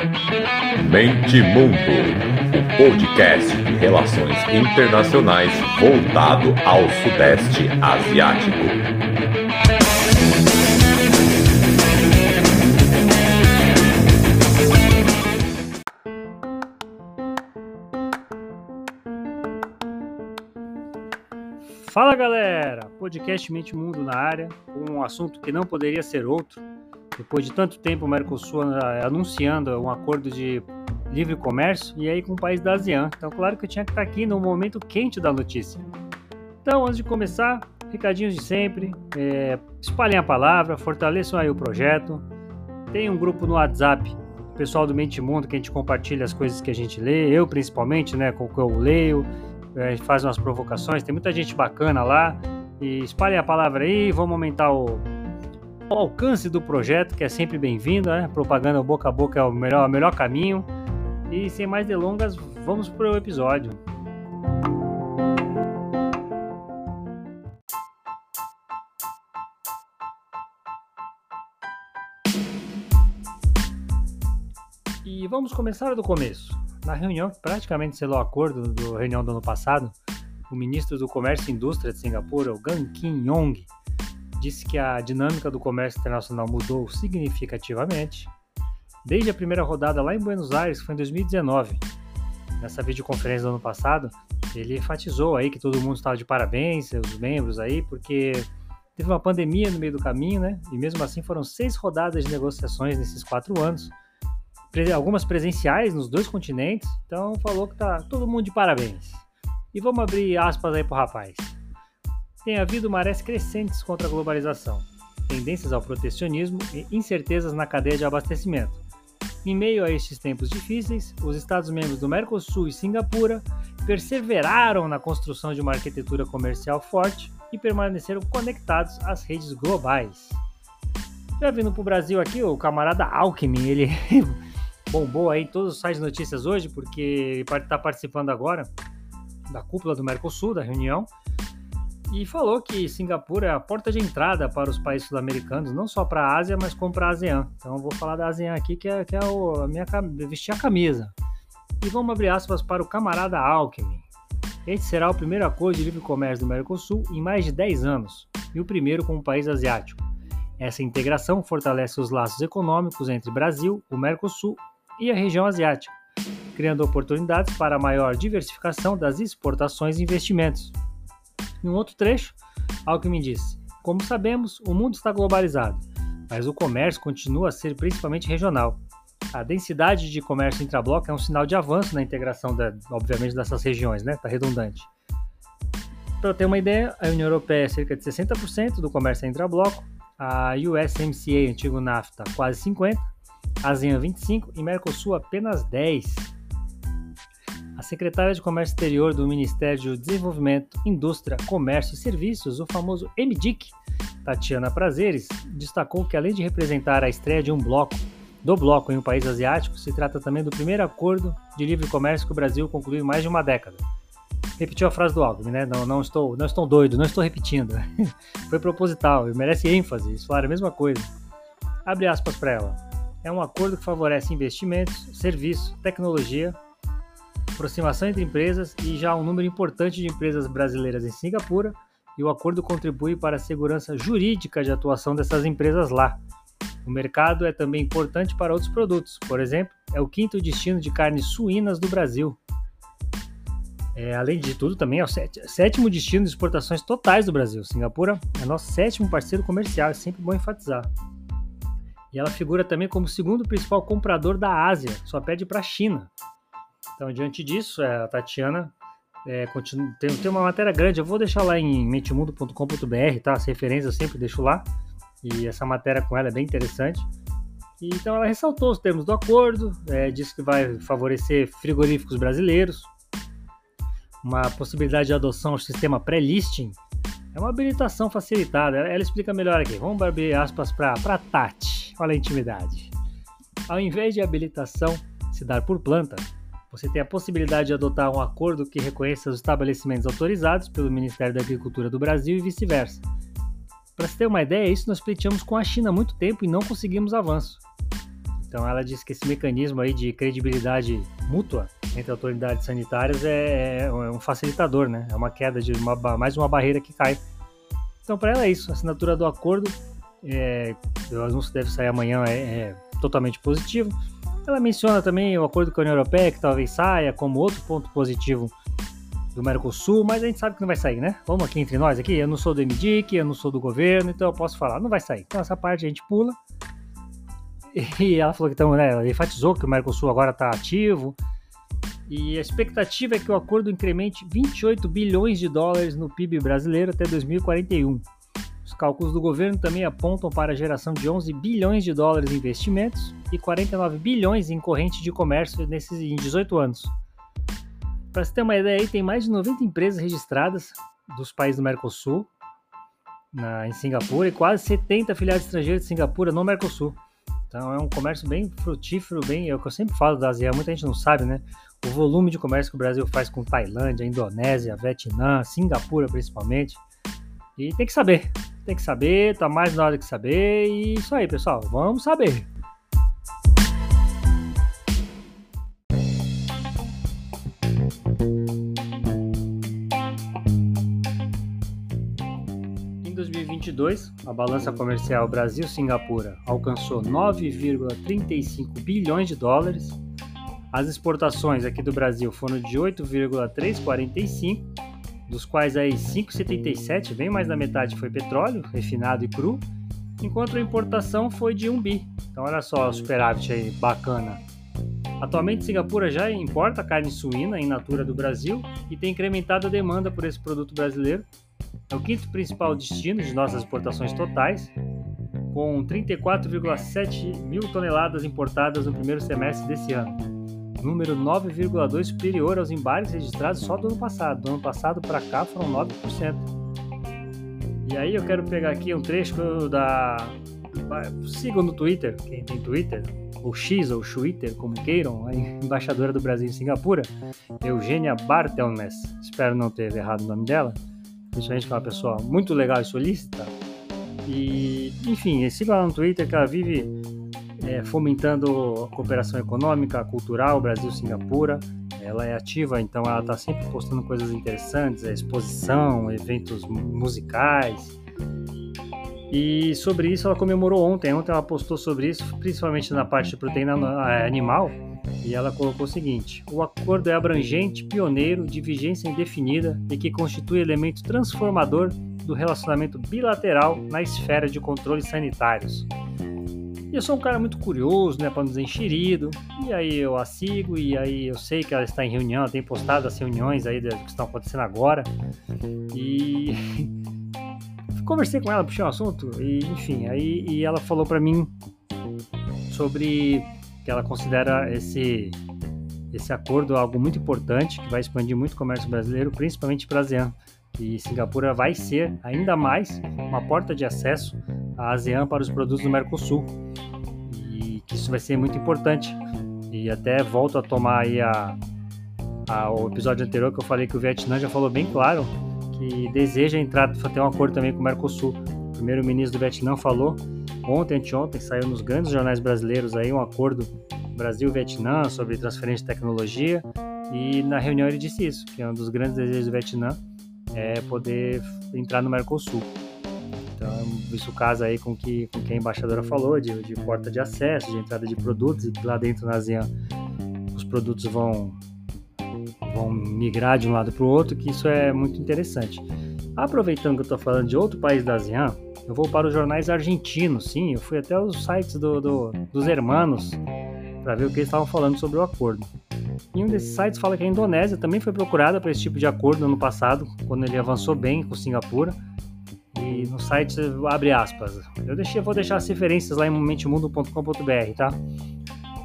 Mente Mundo, o podcast de relações internacionais voltado ao Sudeste Asiático. Fala galera, podcast Mente Mundo na área, um assunto que não poderia ser outro. Depois de tanto tempo o Mercosul anunciando um acordo de livre comércio e aí com o país da ASEAN. Então, claro que eu tinha que estar aqui no momento quente da notícia. Então, antes de começar, recadinhos de sempre, é, espalhem a palavra, fortaleçam aí o projeto. Tem um grupo no WhatsApp, pessoal do Mente Mundo, que a gente compartilha as coisas que a gente lê, eu principalmente, né, com o que eu leio, é, faz umas provocações, tem muita gente bacana lá. E espalhem a palavra aí, vamos aumentar o, o alcance do projeto, que é sempre bem-vindo, né? Propaganda boca a boca é o melhor, o melhor caminho. E sem mais delongas, vamos para o episódio. E vamos começar do começo. Na reunião que praticamente selou o acordo do reunião do ano passado, o ministro do Comércio e Indústria de Singapura, o Gan Kim Yong, disse que a dinâmica do comércio internacional mudou significativamente desde a primeira rodada lá em Buenos Aires, foi em 2019. Nessa videoconferência do ano passado, ele enfatizou aí que todo mundo estava de parabéns, os membros aí, porque teve uma pandemia no meio do caminho, né? E mesmo assim foram seis rodadas de negociações nesses quatro anos, algumas presenciais nos dois continentes. Então falou que tá todo mundo de parabéns. E vamos abrir aspas aí pro rapaz. Tem havido marés crescentes contra a globalização, tendências ao protecionismo e incertezas na cadeia de abastecimento. Em meio a estes tempos difíceis, os Estados-membros do Mercosul e Singapura perseveraram na construção de uma arquitetura comercial forte e permaneceram conectados às redes globais. Já vindo para o Brasil aqui, o camarada Alckmin, ele bombou aí todos os sites de notícias hoje, porque está participando agora da cúpula do Mercosul, da reunião, e falou que Singapura é a porta de entrada para os países sul-americanos, não só para a Ásia, mas como para a ASEAN. Então vou falar da ASEAN aqui, que é, que é o, a minha vestir a camisa. E vamos abrir aspas para o camarada Alckmin. Este será o primeiro acordo de livre comércio do Mercosul em mais de 10 anos, e o primeiro com o país asiático. Essa integração fortalece os laços econômicos entre Brasil, o Mercosul e a região asiática, criando oportunidades para maior diversificação das exportações e investimentos. Em um outro trecho, Alckmin disse: Como sabemos, o mundo está globalizado, mas o comércio continua a ser principalmente regional. A densidade de comércio intrabloco é um sinal de avanço na integração, da, obviamente, dessas regiões, né? Está redundante. Para ter uma ideia, a União Europeia é cerca de 60% do comércio intrabloco, a USMCA, antigo NAFTA, quase 50%, a ASEAN 25% e Mercosul apenas 10%. A secretária de Comércio Exterior do Ministério do Desenvolvimento, Indústria, Comércio e Serviços, o famoso MDIC, Tatiana Prazeres, destacou que além de representar a estreia de um bloco, do bloco em um país asiático, se trata também do primeiro acordo de livre comércio que o Brasil concluiu em mais de uma década. Repetiu a frase do Alckmin, né? Não, não estou, não estou doido, não estou repetindo. Foi proposital e merece ênfase. Eles falaram a mesma coisa. Abre aspas para ela. É um acordo que favorece investimentos, serviço, tecnologia aproximação entre empresas e já um número importante de empresas brasileiras em Singapura, e o acordo contribui para a segurança jurídica de atuação dessas empresas lá. O mercado é também importante para outros produtos, por exemplo, é o quinto destino de carnes suínas do Brasil. É, além de tudo, também é o sétimo destino de exportações totais do Brasil. Singapura é nosso sétimo parceiro comercial, é sempre bom enfatizar. E ela figura também como o segundo principal comprador da Ásia, só perde para a China. Então, diante disso, é, a Tatiana é, continua, tem, tem, uma matéria grande, eu vou deixar lá em mentemundo.com.br, tá? As referências eu sempre deixo lá. E essa matéria com ela é bem interessante. E, então ela ressaltou os termos do acordo, é, disse que vai favorecer frigoríficos brasileiros, uma possibilidade de adoção ao sistema pré-listing, é uma habilitação facilitada. Ela, ela, explica melhor aqui. Vamos abrir aspas para Tati. Olha a intimidade. Ao invés de habilitação se dar por planta, você tem a possibilidade de adotar um acordo que reconheça os estabelecimentos autorizados pelo Ministério da Agricultura do Brasil e vice-versa. Para se ter uma ideia, isso nós pleiteamos com a China há muito tempo e não conseguimos avanço. Então ela diz que esse mecanismo aí de credibilidade mútua entre autoridades sanitárias é, é um facilitador, né? É uma queda de uma, mais uma barreira que cai. Então para ela é isso, a assinatura do acordo, é, o anúncio deve sair amanhã, é, é totalmente positivo. Ela menciona também o acordo com a União Europeia, que talvez saia como outro ponto positivo do Mercosul, mas a gente sabe que não vai sair, né? Vamos aqui entre nós aqui, eu não sou do MDIC, eu não sou do governo, então eu posso falar, não vai sair. Então essa parte a gente pula. E ela falou que então, né, ela enfatizou que o Mercosul agora está ativo. E a expectativa é que o acordo incremente 28 bilhões de dólares no PIB brasileiro até 2041. Os cálculos do governo também apontam para a geração de 11 bilhões de dólares em investimentos e 49 bilhões em corrente de comércio nesses em 18 anos. Para você ter uma ideia, aí, tem mais de 90 empresas registradas dos países do Mercosul na, em Singapura e quase 70 filiais estrangeiras de Singapura no Mercosul. Então é um comércio bem frutífero, bem, é o que eu sempre falo da ASEAN, muita gente não sabe, né? O volume de comércio que o Brasil faz com Tailândia, Indonésia, Vietnã, Singapura principalmente. E tem que saber, tem que saber, tá mais na hora que saber, e isso aí, pessoal, vamos saber. Em 2022, a balança comercial Brasil-Singapura alcançou 9,35 bilhões de dólares. As exportações aqui do Brasil foram de 8,345, dos quais aí 5,77, bem mais da metade foi petróleo, refinado e cru, enquanto a importação foi de 1 bi. Então olha só o superávit aí, bacana. Atualmente, Singapura já importa carne suína em natura do Brasil e tem incrementado a demanda por esse produto brasileiro. É o quinto principal destino de nossas exportações totais, com 34,7 mil toneladas importadas no primeiro semestre desse ano, número 9,2 superior aos embarques registrados só do ano passado. Do ano passado para cá foram 9%. E aí eu quero pegar aqui um trecho da. Sigam no Twitter, quem tem Twitter, ou X, ou Twitter, como queiram, a embaixadora do Brasil em Singapura, Eugênia Bartelmes. Espero não ter errado o nome dela. Principalmente que é uma pessoa muito legal e solícita. E, enfim, siga lá no Twitter que ela vive é, fomentando a cooperação econômica, cultural, Brasil-Singapura. Ela é ativa, então ela está sempre postando coisas interessantes, é exposição, eventos musicais. E sobre isso ela comemorou ontem. Ontem ela postou sobre isso, principalmente na parte de proteína é, animal. E ela colocou o seguinte: o acordo é abrangente, pioneiro, de vigência indefinida e que constitui elemento transformador do relacionamento bilateral na esfera de controles sanitários. Eu sou um cara muito curioso, né, para nos enxerido. E aí eu a sigo e aí eu sei que ela está em reunião, ela tem postado as reuniões aí que estão acontecendo agora. E conversei com ela, puxei um assunto e enfim, aí e ela falou para mim sobre que ela considera esse esse acordo algo muito importante que vai expandir muito o comércio brasileiro, principalmente para a ASEAN. E Singapura vai ser ainda mais uma porta de acesso à ASEAN para os produtos do Mercosul isso vai ser muito importante. E até volto a tomar aí a, a, o episódio anterior que eu falei que o Vietnã já falou bem claro que deseja entrar, ter um acordo também com o Mercosul. O primeiro-ministro do Vietnã falou ontem, anteontem, saiu nos grandes jornais brasileiros aí um acordo Brasil-Vietnã sobre transferência de tecnologia e na reunião ele disse isso, que é um dos grandes desejos do Vietnã é poder entrar no Mercosul. Então, isso casa aí com que, com que a embaixadora falou, de, de porta de acesso, de entrada de produtos, e lá dentro na ASEAN os produtos vão, vão migrar de um lado para o outro, que isso é muito interessante. Aproveitando que eu estou falando de outro país da ASEAN, eu vou para os jornais argentinos, sim, eu fui até os sites do, do, dos hermanos para ver o que eles estavam falando sobre o acordo. E um desses sites fala que a Indonésia também foi procurada para esse tipo de acordo no ano passado, quando ele avançou bem com Singapura, no site abre aspas. Eu deixei, vou deixar as referências lá em momentemundo.com.br, tá?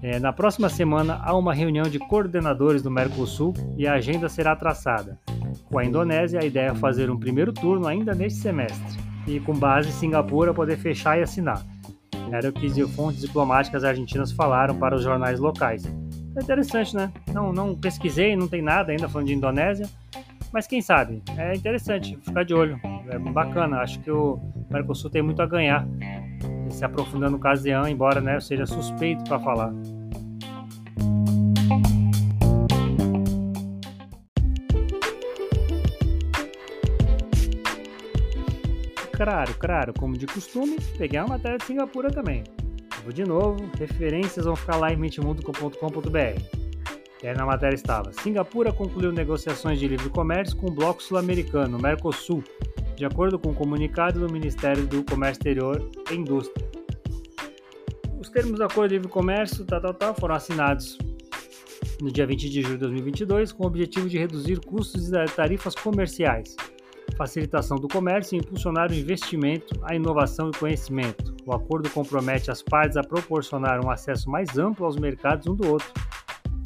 É, na próxima semana há uma reunião de coordenadores do Mercosul e a agenda será traçada. Com a Indonésia, a ideia é fazer um primeiro turno ainda neste semestre e, com base em Singapura, poder fechar e assinar. Era o que fontes diplomáticas argentinas falaram para os jornais locais. É interessante, né? Não, não pesquisei, não tem nada ainda falando de Indonésia, mas quem sabe? É interessante ficar de olho. É bacana. Acho que o Mercosul tem muito a ganhar se aprofundando no ASEAN, embora né, eu seja suspeito para falar. Claro, claro, como de costume, peguei uma matéria de Singapura também. Vou de novo, referências vão ficar lá em mentimundo.com.br. E aí na matéria estava: Singapura concluiu negociações de livre comércio com o bloco sul-americano, Mercosul, de acordo com o um comunicado do Ministério do Comércio Exterior e Indústria. Os termos do acordo de livre comércio tal, tal, tal, foram assinados no dia 20 de julho de 2022 com o objetivo de reduzir custos e tarifas comerciais facilitação do comércio e impulsionar o investimento, a inovação e conhecimento. O acordo compromete as partes a proporcionar um acesso mais amplo aos mercados um do outro,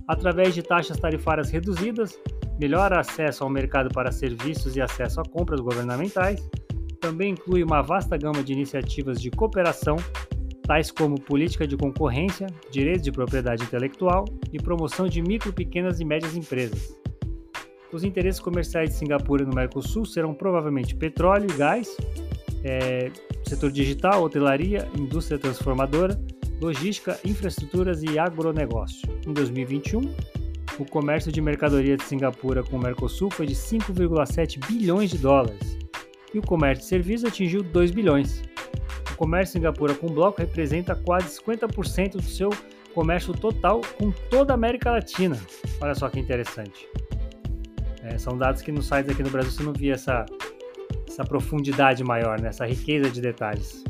através de taxas tarifárias reduzidas, melhor acesso ao mercado para serviços e acesso a compras governamentais. Também inclui uma vasta gama de iniciativas de cooperação, tais como política de concorrência, direitos de propriedade intelectual e promoção de micro, pequenas e médias empresas. Os interesses comerciais de Singapura no Mercosul serão provavelmente petróleo e gás, é, setor digital, hotelaria, indústria transformadora, logística, infraestruturas e agronegócio. Em 2021, o comércio de mercadoria de Singapura com o Mercosul foi de 5,7 bilhões de dólares e o comércio de serviços atingiu 2 bilhões. O comércio de Singapura com o bloco representa quase 50% do seu comércio total com toda a América Latina. Olha só que interessante. É, são dados que nos sites aqui no Brasil você não via essa, essa profundidade maior, né? essa riqueza de detalhes.